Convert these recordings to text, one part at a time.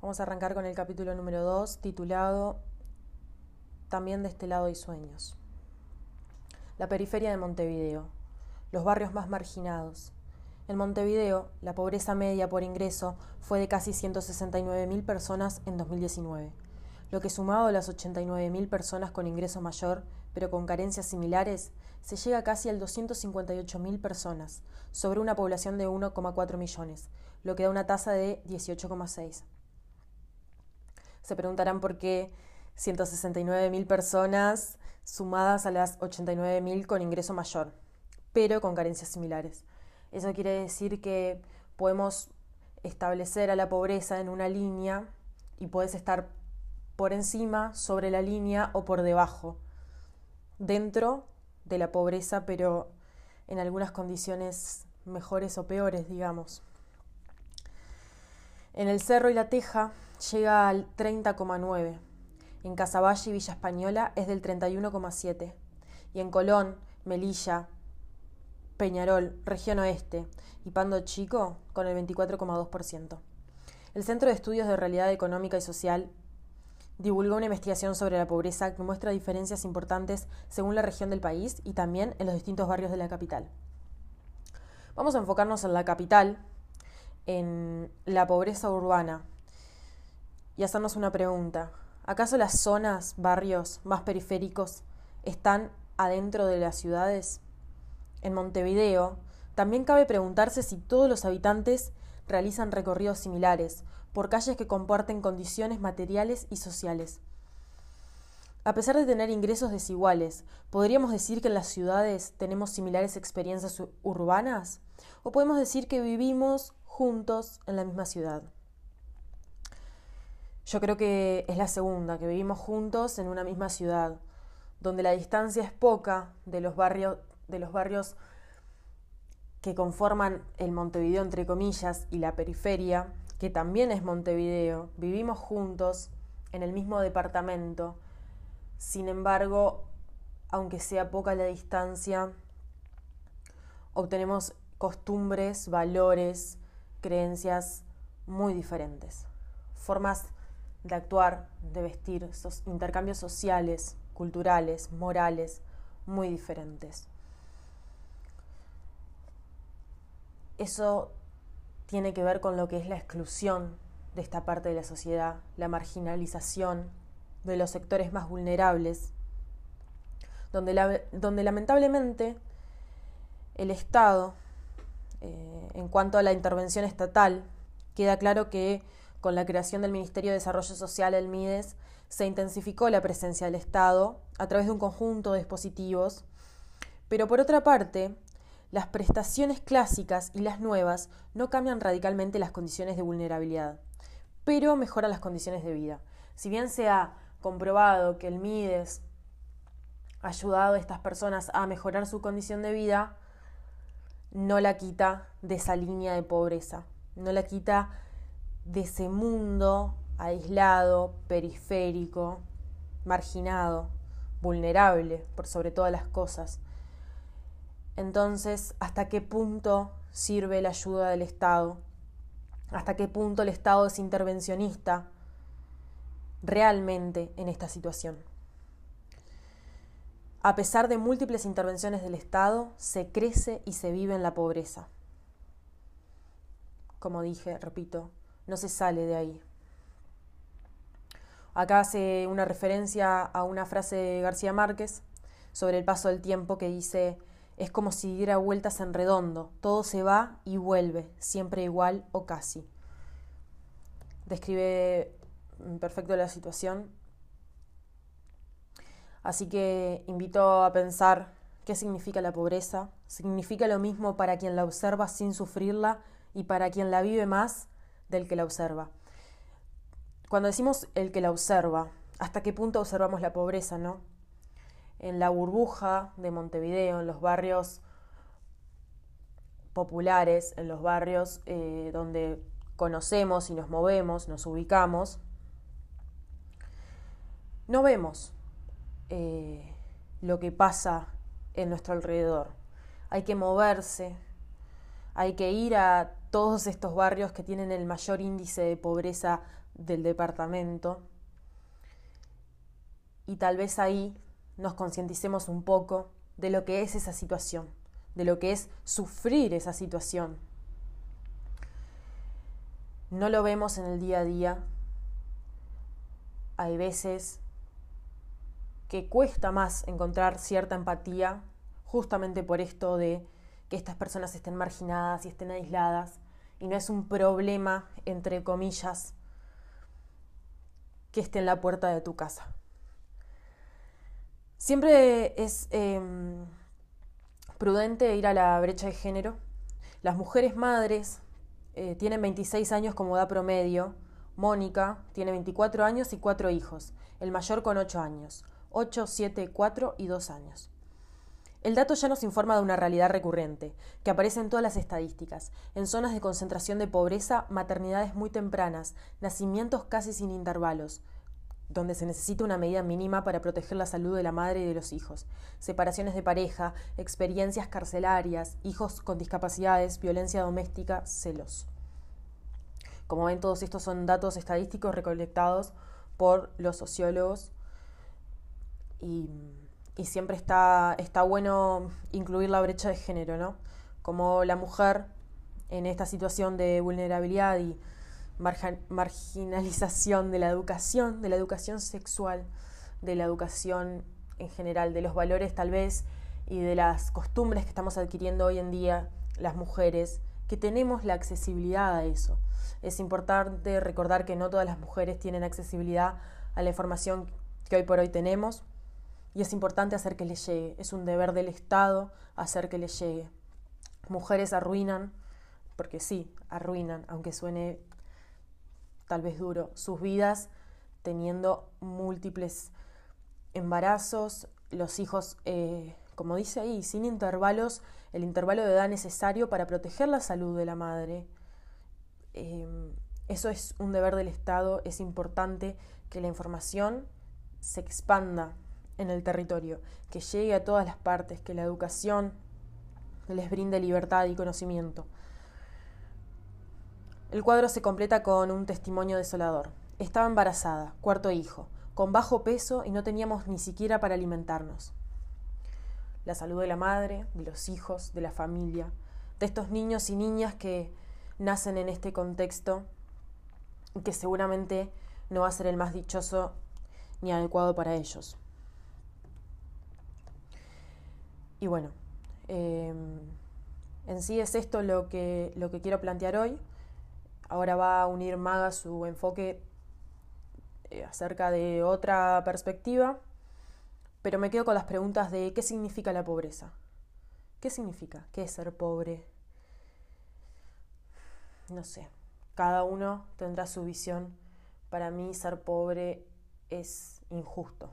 Vamos a arrancar con el capítulo número 2, titulado También de este lado hay sueños. La periferia de Montevideo, los barrios más marginados. En Montevideo, la pobreza media por ingreso fue de casi 169.000 personas en 2019, lo que sumado a las 89.000 personas con ingreso mayor, pero con carencias similares, se llega casi al 258.000 personas, sobre una población de 1,4 millones, lo que da una tasa de 18,6. Se preguntarán por qué 169.000 personas sumadas a las 89.000 con ingreso mayor, pero con carencias similares. Eso quiere decir que podemos establecer a la pobreza en una línea y puedes estar por encima, sobre la línea o por debajo, dentro de la pobreza, pero en algunas condiciones mejores o peores, digamos. En el Cerro y la Teja llega al 30,9. En Casaballe y Villa Española es del 31,7. Y en Colón, Melilla, Peñarol, Región Oeste y Pando Chico con el 24,2%. El Centro de Estudios de Realidad Económica y Social divulgó una investigación sobre la pobreza que muestra diferencias importantes según la región del país y también en los distintos barrios de la capital. Vamos a enfocarnos en la capital, en la pobreza urbana y hacernos una pregunta. ¿Acaso las zonas, barrios más periféricos están adentro de las ciudades? En Montevideo, también cabe preguntarse si todos los habitantes realizan recorridos similares por calles que comparten condiciones materiales y sociales. A pesar de tener ingresos desiguales, ¿podríamos decir que en las ciudades tenemos similares experiencias urbanas? ¿O podemos decir que vivimos juntos en la misma ciudad? Yo creo que es la segunda, que vivimos juntos en una misma ciudad, donde la distancia es poca de los barrios, de los barrios que conforman el Montevideo, entre comillas, y la periferia, que también es Montevideo, vivimos juntos en el mismo departamento, sin embargo, aunque sea poca la distancia, obtenemos costumbres, valores, creencias muy diferentes, formas de actuar, de vestir, intercambios sociales, culturales, morales, muy diferentes. Eso tiene que ver con lo que es la exclusión de esta parte de la sociedad, la marginalización de los sectores más vulnerables, donde, donde lamentablemente el Estado, eh, en cuanto a la intervención estatal, queda claro que con la creación del Ministerio de Desarrollo Social, el MIDES, se intensificó la presencia del Estado a través de un conjunto de dispositivos, pero por otra parte, las prestaciones clásicas y las nuevas no cambian radicalmente las condiciones de vulnerabilidad, pero mejoran las condiciones de vida. Si bien se ha comprobado que el MIDES ha ayudado a estas personas a mejorar su condición de vida, no la quita de esa línea de pobreza, no la quita de ese mundo aislado, periférico, marginado, vulnerable por sobre todas las cosas. Entonces, ¿hasta qué punto sirve la ayuda del Estado? ¿Hasta qué punto el Estado es intervencionista realmente en esta situación? A pesar de múltiples intervenciones del Estado, se crece y se vive en la pobreza. Como dije, repito, no se sale de ahí. Acá hace una referencia a una frase de García Márquez sobre el paso del tiempo que dice, es como si diera vueltas en redondo, todo se va y vuelve, siempre igual o casi. Describe perfecto la situación. Así que invito a pensar qué significa la pobreza. Significa lo mismo para quien la observa sin sufrirla y para quien la vive más del que la observa. Cuando decimos el que la observa, ¿hasta qué punto observamos la pobreza, no? En la burbuja de Montevideo, en los barrios populares, en los barrios eh, donde conocemos y nos movemos, nos ubicamos, no vemos eh, lo que pasa en nuestro alrededor. Hay que moverse, Hay que ir a todos estos barrios que tienen el mayor índice de pobreza del departamento y tal vez ahí nos concienticemos un poco de lo que es esa situación, de lo que es sufrir esa situación. No lo vemos en el día a día. Hay veces que cuesta más encontrar cierta empatía justamente por esto de que estas personas estén marginadas y estén aisladas y no es un problema, entre comillas, que esté en la puerta de tu casa. Siempre es em, prudente ir a la brecha de género. Las mujeres madres eh, tienen 26 años como edad promedio. Mónica tiene 24 años y 4 hijos, el mayor con 8 años. 8, 7, 4 y 2 años. El dato ya nos informa de una realidad recurrente, que aparece en todas las estadísticas, en zonas de concentración de pobreza, maternidades muy tempranas, nacimientos casi sin intervalos, donde se necesita una medida mínima para proteger la salud de la madre y de los hijos, separaciones de pareja, experiencias carcelarias, hijos con discapacidades, violencia doméstica, celos. Como ven, todos estos son datos estadísticos recolectados por los sociólogos y, siempre está, está bueno incluir la brecha de género, ¿no? Como la mujer en esta situación de vulnerabilidad y marginalización de la educación, de la educación sexual, de la educación en general, de los valores tal vez y de las costumbres que estamos adquiriendo hoy en día las mujeres, que tenemos la accesibilidad a eso. Es importante recordar que no todas las mujeres tienen accesibilidad a la información que hoy por hoy tenemos y es importante hacer que les llegue. Es un deber del Estado hacer que les llegue. Mujeres arruinan, porque sí, arruinan, aunque suene tal vez duro, sus vidas teniendo múltiples embarazos, los hijos, eh, como dice ahí, sin intervalos, el intervalo de edad necesario para proteger la salud de la madre. Em, eso es un deber del Estado, es importante que la información se expanda en el territorio, que llegue a todas las partes, que la educación les brinde libertad y conocimiento. El cuadro se completa con un testimonio desolador. Estaba embarazada, cuarto hijo, con bajo peso y no teníamos ni siquiera para alimentarnos. La salud de la madre, de los hijos, de la familia, de estos niños y niñas que nacen en este contexto que seguramente no va a ser el más dichoso ni adecuado para ellos. Y bueno, em, en sí es esto lo que, lo que quiero plantear hoy. Ahora va a unir Maga su enfoque eh, acerca de otra perspectiva, pero me quedo con las preguntas de qué significa la pobreza. ¿Qué significa? ¿Qué es ser pobre? No sé, cada uno tendrá su visión. Para mí ser pobre es injusto.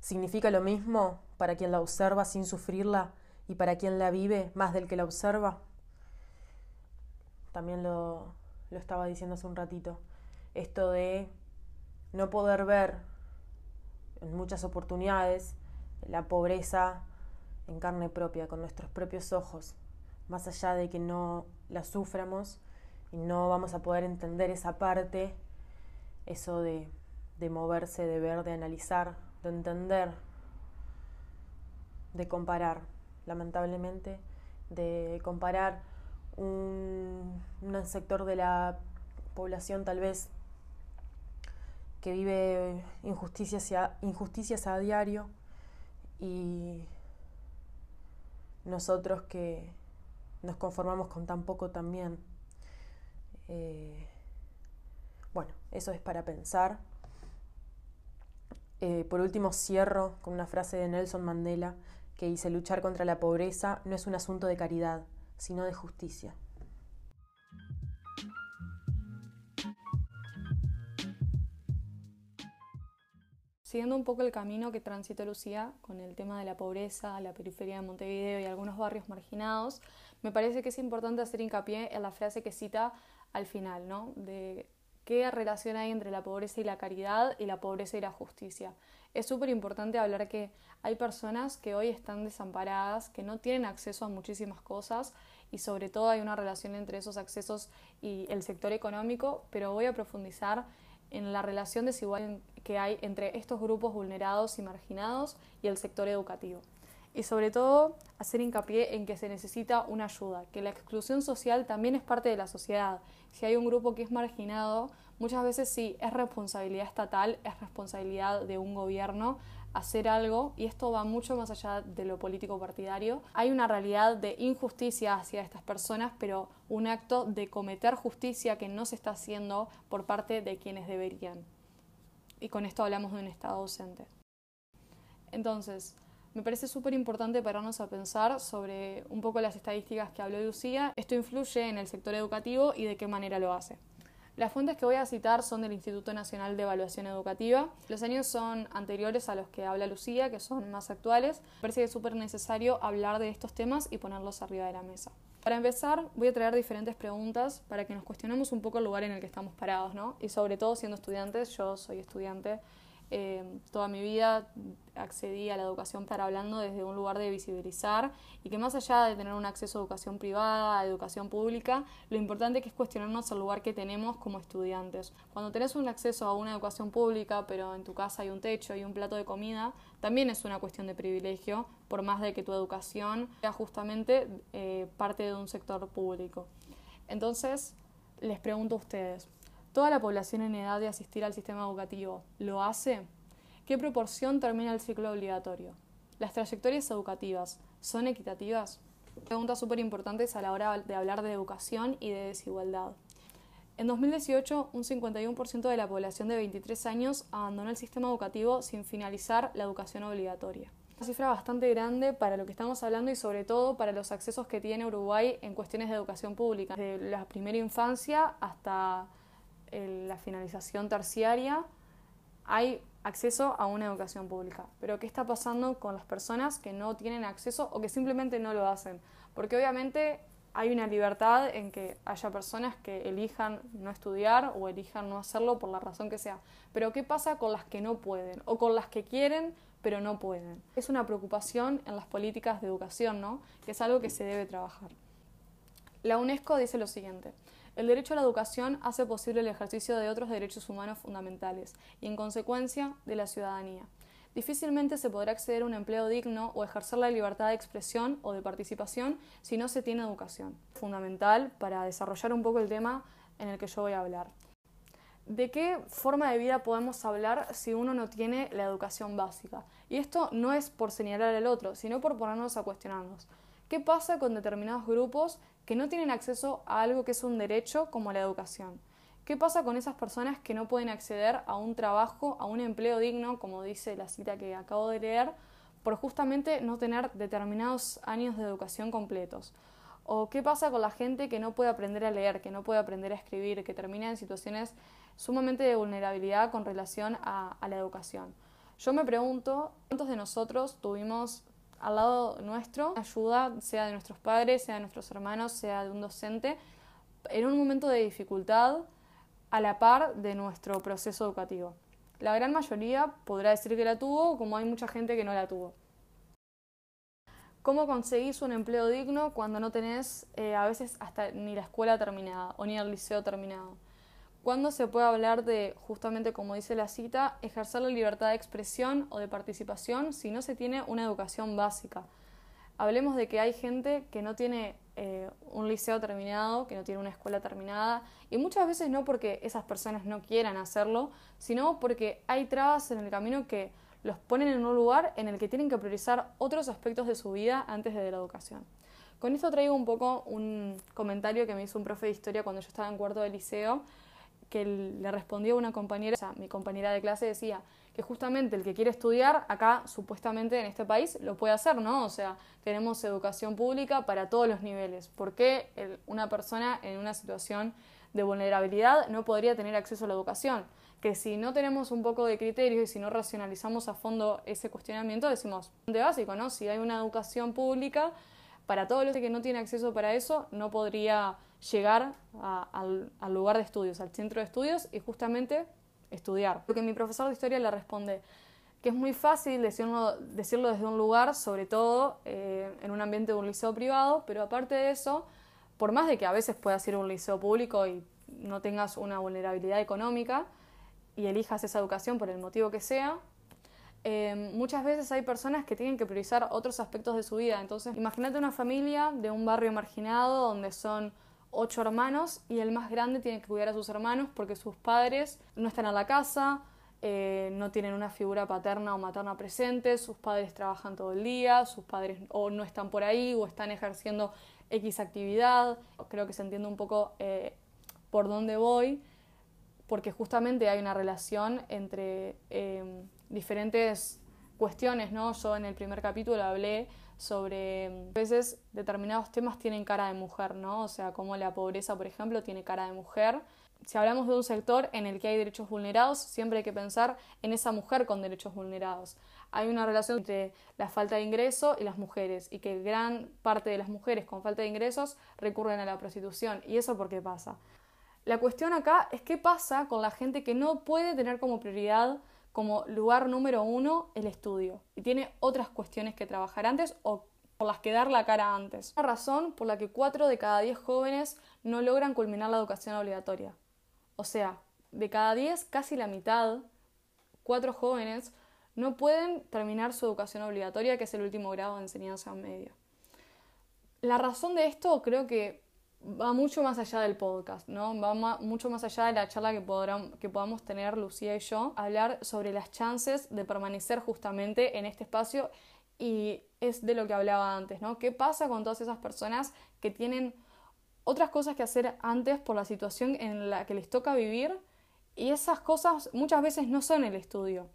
¿Significa lo mismo para quien la observa sin sufrirla y para quien la vive más del que la observa? También lo, estaba diciendo hace un ratito, esto de no poder ver en muchas oportunidades la pobreza en carne propia, con nuestros propios ojos, más allá de que no la suframos y no vamos a poder entender esa parte, eso de, de moverse, de ver, de analizar, de entender, de comparar, lamentablemente, de comparar sector de la población tal vez que vive injusticias a, injusticias a diario y nosotros que nos conformamos con tan poco también. Eh, bueno, eso es para pensar. Eh, por último, cierro con una frase de Nelson Mandela que dice, luchar contra la pobreza no es un asunto de caridad, sino de justicia. Siguiendo un poco el camino que transita Lucía con el tema de la pobreza, la periferia de Montevideo y algunos barrios marginados, me parece que es importante hacer hincapié en la frase que cita al final, ¿no? De qué relación hay entre la pobreza y la caridad y la pobreza y la justicia. Es súper importante hablar que hay personas que hoy están desamparadas, que no tienen acceso a muchísimas cosas y sobre todo hay una relación entre esos accesos y el sector económico, pero voy a profundizar en la relación desigual que hay entre estos grupos vulnerados y marginados y el sector educativo. Y sobre todo hacer hincapié en que se necesita una ayuda, que la exclusión social también es parte de la sociedad. Si hay un grupo que es marginado, muchas veces sí, es responsabilidad estatal, es responsabilidad de un gobierno hacer algo, y esto va mucho más allá de lo político partidario. Hay una realidad de injusticia hacia estas personas, pero un acto de cometer justicia que no se está haciendo por parte de quienes deberían. Y con esto hablamos de un Estado ausente. Entonces, me parece súper importante pararnos a pensar sobre un poco las estadísticas que habló Lucía. Esto influye en el sector educativo y de qué manera lo hace. Las fuentes que voy a citar son del Instituto Nacional de Evaluación Educativa. Los años son anteriores a los que habla Lucía, que son más actuales. Me parece que es súper necesario hablar de estos temas y ponerlos arriba de la mesa. Para empezar, voy a traer diferentes preguntas para que nos cuestionemos un poco el lugar en el que estamos parados, ¿no? Y sobre todo siendo estudiantes, yo soy estudiante eh, toda mi vida accedí a la educación para hablando desde un lugar de visibilizar y que más allá de tener un acceso a educación privada, a educación pública, lo importante que es cuestionarnos el lugar que tenemos como estudiantes. Cuando tenés un acceso a una educación pública, pero en tu casa hay un techo y un plato de comida, también es una cuestión de privilegio, por más de que tu educación sea justamente eh, parte de un sector público. Entonces, les pregunto a ustedes, ¿Toda la población en edad de asistir al sistema educativo lo hace? ¿Qué proporción termina el ciclo obligatorio? ¿Las trayectorias educativas son equitativas? Preguntas súper importantes a la hora de hablar de educación y de desigualdad. En 2018, un 51% de la población de 23 años abandonó el sistema educativo sin finalizar la educación obligatoria. Una cifra bastante grande para lo que estamos hablando y sobre todo para los accesos que tiene Uruguay en cuestiones de educación pública, desde la primera infancia hasta la finalización terciaria, hay acceso a una educación pública. Pero ¿qué está pasando con las personas que no tienen acceso o que simplemente no lo hacen? Porque obviamente hay una libertad en que haya personas que elijan no estudiar o elijan no hacerlo por la razón que sea. Pero ¿qué pasa con las que no pueden o con las que quieren pero no pueden? Es una preocupación en las políticas de educación, ¿no? Que es algo que se debe trabajar. La UNESCO dice lo siguiente. El derecho a la educación hace posible el ejercicio de otros derechos humanos fundamentales y, en consecuencia, de la ciudadanía. Difícilmente se podrá acceder a un empleo digno o ejercer la libertad de expresión o de participación si no se tiene educación. Fundamental para desarrollar un poco el tema en el que yo voy a hablar. ¿De qué forma de vida podemos hablar si uno no tiene la educación básica? Y esto no es por señalar al otro, sino por ponernos a cuestionarnos. ¿Qué pasa con determinados grupos que no tienen acceso a algo que es un derecho como la educación? ¿Qué pasa con esas personas que no pueden acceder a un trabajo, a un empleo digno, como dice la cita que acabo de leer, por justamente no tener determinados años de educación completos? ¿O qué pasa con la gente que no puede aprender a leer, que no puede aprender a escribir, que termina en situaciones sumamente de vulnerabilidad con relación a, la educación? Yo me pregunto, ¿cuántos de nosotros tuvimos al lado nuestro, ayuda, sea de nuestros padres, sea de nuestros hermanos, sea de un docente, en un momento de dificultad a la par de nuestro proceso educativo. La gran mayoría podrá decir que la tuvo, como hay mucha gente que no la tuvo. ¿Cómo conseguís un empleo digno cuando no tenés eh, a veces hasta ni la escuela terminada o ni el liceo terminado? ¿Cuándo se puede hablar de, justamente como dice la cita, ejercer la libertad de expresión o de participación si no se tiene una educación básica? Hablemos de que hay gente que no tiene eh, un liceo terminado, que no tiene una escuela terminada, y muchas veces no porque esas personas no quieran hacerlo, sino porque hay trabas en el camino que los ponen en un lugar en el que tienen que priorizar otros aspectos de su vida antes de la educación. Con esto traigo un poco un comentario que me hizo un profe de historia cuando yo estaba en cuarto de liceo, que le respondió una compañera, o sea, mi compañera de clase decía que justamente el que quiere estudiar acá, supuestamente en este país, lo puede hacer, ¿no? O sea, tenemos educación pública para todos los niveles. ¿Por qué una persona en una situación de vulnerabilidad no podría tener acceso a la educación? Que si no tenemos un poco de criterio y si no racionalizamos a fondo ese cuestionamiento, decimos, de básico, ¿no? Si hay una educación pública, para todos los que no tienen acceso para eso, no podría llegar al, lugar de estudios, al centro de estudios y justamente estudiar. Porque mi profesor de historia le responde, que es muy fácil decirlo, decirlo desde un lugar, sobre todo eh, en un ambiente de un liceo privado, pero aparte de eso, por más de que a veces puedas ir a un liceo público y no tengas una vulnerabilidad económica y elijas esa educación por el motivo que sea, eh, muchas veces hay personas que tienen que priorizar otros aspectos de su vida. Entonces, imagínate una familia de un barrio marginado donde son ocho hermanos y el más grande tiene que cuidar a sus hermanos porque sus padres no están en la casa, eh, no tienen una figura paterna o materna presente, sus padres trabajan todo el día, sus padres o no están por ahí o están ejerciendo X actividad. Creo que se entiende un poco eh, por dónde voy, porque justamente hay una relación entre em, diferentes cuestiones, ¿no? Yo en el primer capítulo hablé sobre em, a veces determinados temas tienen cara de mujer, ¿no? O sea, como la pobreza, por ejemplo, tiene cara de mujer si hablamos de un sector en el que hay derechos vulnerados, siempre hay que pensar en esa mujer con derechos vulnerados. Hay una relación entre la falta de ingreso y las mujeres y que gran parte de las mujeres con falta de ingresos recurren a la prostitución. ¿Y eso por qué pasa? La cuestión acá es qué pasa con la gente que no puede tener como prioridad, como lugar número uno, el estudio y tiene otras cuestiones que trabajar antes o por las que dar la cara antes. Una razón por la que cuatro de cada diez jóvenes no logran culminar la educación obligatoria. O sea, de cada 10, casi la mitad, cuatro jóvenes, no pueden terminar su educación obligatoria, que es el último grado de enseñanza media. La razón de esto creo que va mucho más allá del podcast, ¿no? Va mucho más allá de la charla que, que podamos tener Lucía y yo, hablar sobre las chances de permanecer justamente en este espacio y es de lo que hablaba antes, ¿no? ¿Qué pasa con todas esas personas que tienen otras cosas que hacer antes por la situación en la que les toca vivir y esas cosas muchas veces no son el estudio.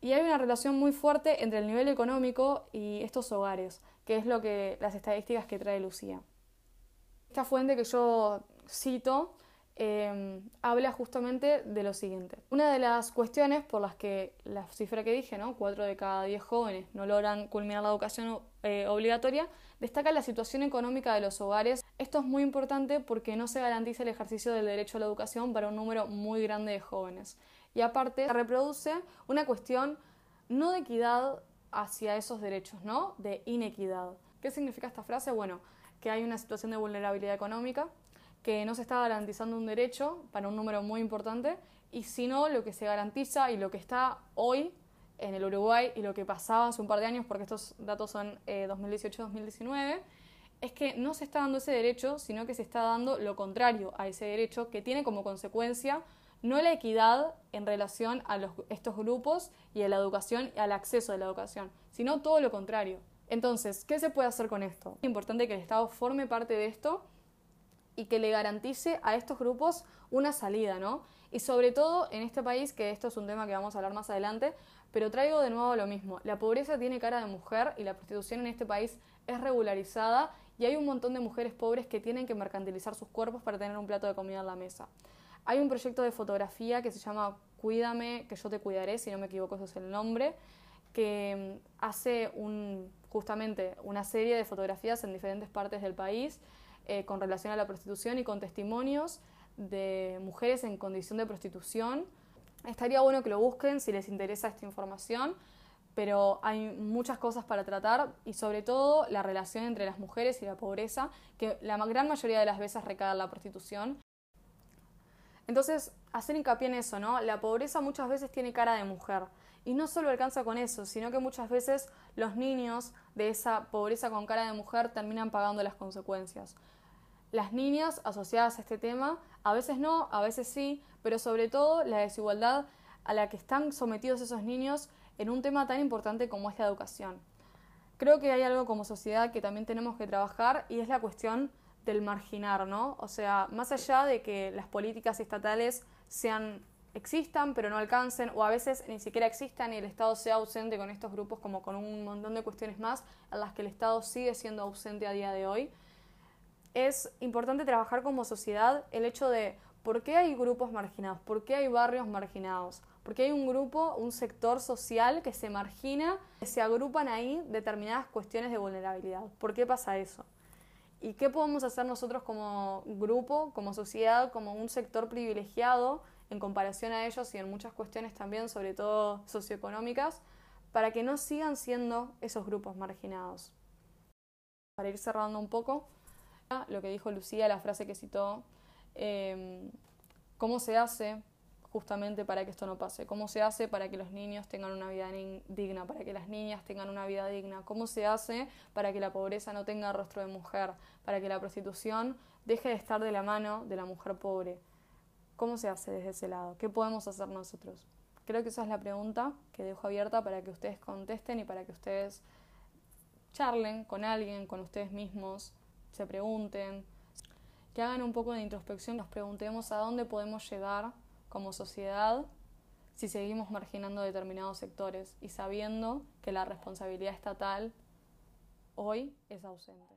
Y hay una relación muy fuerte entre el nivel económico y estos hogares, que es lo que las estadísticas que trae Lucía. Esta fuente que yo cito Em, habla justamente de lo siguiente. Una de las cuestiones por las que la cifra que dije, ¿no? 4 de cada 10 jóvenes no logran culminar la educación eh, obligatoria, destaca la situación económica de los hogares. Esto es muy importante porque no se garantiza el ejercicio del derecho a la educación para un número muy grande de jóvenes. Y aparte, reproduce una cuestión no de equidad hacia esos derechos, ¿no? De inequidad. ¿Qué significa esta frase? Bueno, que hay una situación de vulnerabilidad económica, que no se está garantizando un derecho para un número muy importante, y sino lo que se garantiza y lo que está hoy en el Uruguay y lo que pasaba hace un par de años, porque estos datos son 2018-2019, eh, es que no se está dando ese derecho, sino que se está dando lo contrario a ese derecho, que tiene como consecuencia no la equidad en relación a estos grupos y a la educación y al acceso a la educación, sino todo lo contrario. Entonces, ¿qué se puede hacer con esto? Es importante que el Estado forme parte de esto y que le garantice a estos grupos una salida, ¿no? Y sobre todo en este país, que esto es un tema que vamos a hablar más adelante, pero traigo de nuevo lo mismo. La pobreza tiene cara de mujer y la prostitución en este país es regularizada y hay un montón de mujeres pobres que tienen que mercantilizar sus cuerpos para tener un plato de comida en la mesa. Hay un proyecto de fotografía que se llama Cuídame, que yo te cuidaré, si no me equivoco, ese es el nombre, que mm, hace un, justamente una serie de fotografías en diferentes partes del país eh, con relación a la prostitución y con testimonios de mujeres en condición de prostitución. Estaría bueno que lo busquen si les interesa esta información, pero hay muchas cosas para tratar y sobre todo la relación entre las mujeres y la pobreza, que la gran mayoría de las veces recae en la prostitución. Entonces, hacer hincapié en eso, ¿no? La pobreza muchas veces tiene cara de mujer. Y no solo alcanza con eso, sino que muchas veces los niños de esa pobreza con cara de mujer terminan pagando las consecuencias las niñas asociadas a este tema, a veces no, a veces sí, pero sobre todo la desigualdad a la que están sometidos esos niños en un tema tan importante como es la educación. Creo que hay algo como sociedad que también tenemos que trabajar y es la cuestión del marginar, ¿no? O sea, más allá de que las políticas estatales sean existan pero no alcancen o a veces ni siquiera existan y el Estado sea ausente con estos grupos como con un montón de cuestiones más en las que el Estado sigue siendo ausente a día de hoy es importante trabajar como sociedad el hecho de por qué hay grupos marginados, por qué hay barrios marginados, por qué hay un grupo, un sector social que se margina, que se agrupan ahí determinadas cuestiones de vulnerabilidad. ¿Por qué pasa eso? ¿Y qué podemos hacer nosotros como grupo, como sociedad, como un sector privilegiado en comparación a ellos y en muchas cuestiones también, sobre todo socioeconómicas, para que no sigan siendo esos grupos marginados? Para ir cerrando un poco, lo que dijo Lucía, la frase que citó, em, ¿cómo se hace justamente para que esto no pase? ¿Cómo se hace para que los niños tengan una vida digna, para que las niñas tengan una vida digna? ¿Cómo se hace para que la pobreza no tenga rostro de mujer? Para que la prostitución deje de estar de la mano de la mujer pobre. ¿Cómo se hace desde ese lado? ¿Qué podemos hacer nosotros? Creo que esa es la pregunta que dejo abierta para que ustedes contesten y para que ustedes charlen con alguien, con ustedes mismos, se pregunten, que hagan un poco de introspección, nos preguntemos a dónde podemos llegar como sociedad si seguimos marginando determinados sectores y sabiendo que la responsabilidad estatal hoy es ausente.